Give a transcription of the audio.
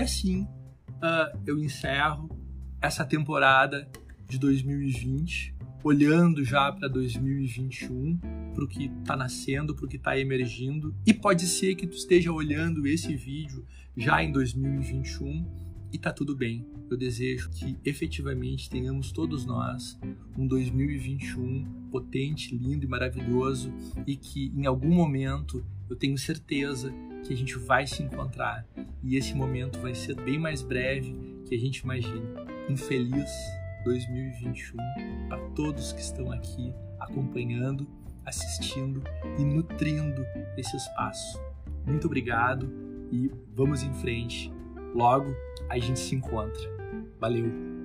assim uh, eu encerro essa temporada de 2020, olhando já para 2021, para o que está nascendo, para o que está emergindo. E pode ser que tu esteja olhando esse vídeo já em 2021 e tá tudo bem. Eu desejo que efetivamente tenhamos todos nós um 2021 potente, lindo e maravilhoso e que em algum momento eu tenho certeza que a gente vai se encontrar e esse momento vai ser bem mais breve que a gente imagina. Um feliz 2021 para todos que estão aqui acompanhando, assistindo e nutrindo esse espaço. Muito obrigado e vamos em frente. Logo a gente se encontra. Valeu!